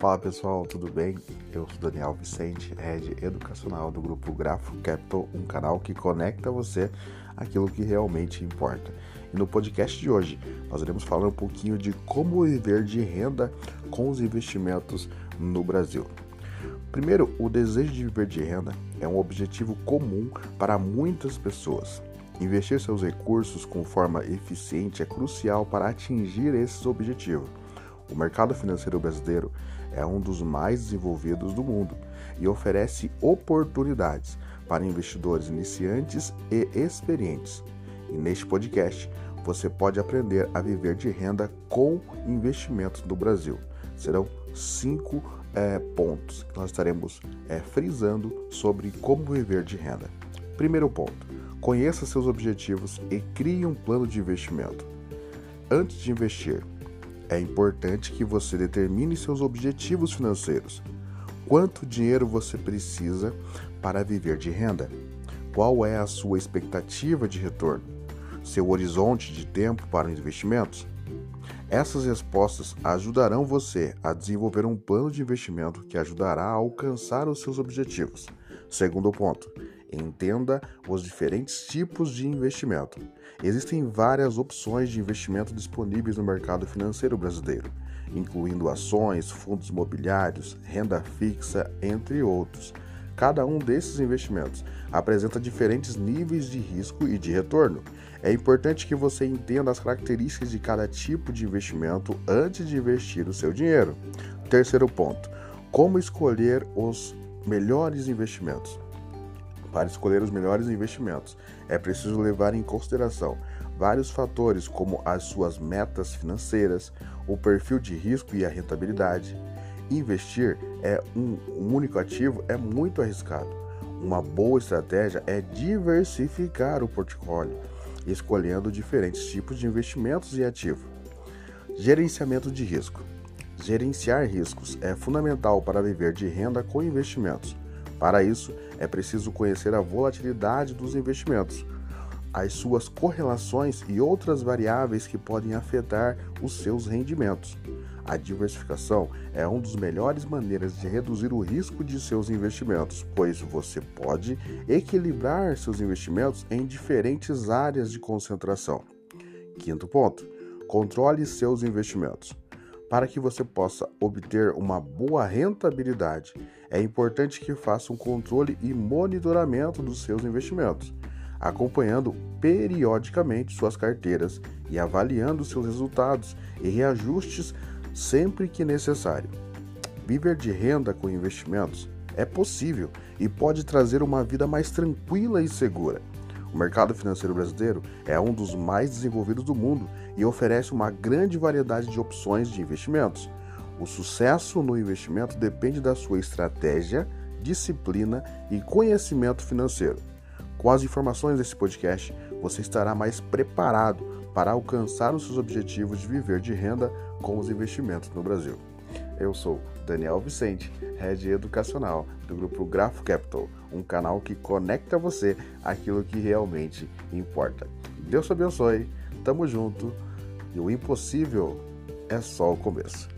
Fala pessoal, tudo bem? Eu sou Daniel Vicente, Head Educacional do grupo Grafo Capital, um canal que conecta você aquilo que realmente importa. E no podcast de hoje, nós iremos falar um pouquinho de como viver de renda com os investimentos no Brasil. Primeiro, o desejo de viver de renda é um objetivo comum para muitas pessoas. Investir seus recursos com forma eficiente é crucial para atingir esses objetivos. O mercado financeiro brasileiro é um dos mais desenvolvidos do mundo e oferece oportunidades para investidores iniciantes e experientes. E neste podcast você pode aprender a viver de renda com investimentos no Brasil. Serão cinco é, pontos que nós estaremos é, frisando sobre como viver de renda. Primeiro ponto: conheça seus objetivos e crie um plano de investimento. Antes de investir, é importante que você determine seus objetivos financeiros. Quanto dinheiro você precisa para viver de renda? Qual é a sua expectativa de retorno? Seu horizonte de tempo para os investimentos? Essas respostas ajudarão você a desenvolver um plano de investimento que ajudará a alcançar os seus objetivos. Segundo ponto, entenda os diferentes tipos de investimento. Existem várias opções de investimento disponíveis no mercado financeiro brasileiro, incluindo ações, fundos imobiliários, renda fixa, entre outros. Cada um desses investimentos apresenta diferentes níveis de risco e de retorno. É importante que você entenda as características de cada tipo de investimento antes de investir o seu dinheiro. Terceiro ponto: como escolher os melhores investimentos. Para escolher os melhores investimentos, é preciso levar em consideração vários fatores, como as suas metas financeiras, o perfil de risco e a rentabilidade. Investir é um, um único ativo é muito arriscado. Uma boa estratégia é diversificar o portfólio, escolhendo diferentes tipos de investimentos e ativos. Gerenciamento de risco. Gerenciar riscos é fundamental para viver de renda com investimentos. Para isso, é preciso conhecer a volatilidade dos investimentos, as suas correlações e outras variáveis que podem afetar os seus rendimentos. A diversificação é uma das melhores maneiras de reduzir o risco de seus investimentos, pois você pode equilibrar seus investimentos em diferentes áreas de concentração. Quinto ponto: controle seus investimentos. Para que você possa obter uma boa rentabilidade, é importante que faça um controle e monitoramento dos seus investimentos, acompanhando periodicamente suas carteiras e avaliando seus resultados e reajustes sempre que necessário. Viver de renda com investimentos é possível e pode trazer uma vida mais tranquila e segura. O mercado financeiro brasileiro é um dos mais desenvolvidos do mundo e oferece uma grande variedade de opções de investimentos. O sucesso no investimento depende da sua estratégia, disciplina e conhecimento financeiro. Com as informações desse podcast, você estará mais preparado para alcançar os seus objetivos de viver de renda com os investimentos no Brasil. Eu sou Daniel Vicente, Head Educacional do grupo Grafo Capital, um canal que conecta você aquilo que realmente importa. Deus te abençoe, tamo junto e o impossível é só o começo.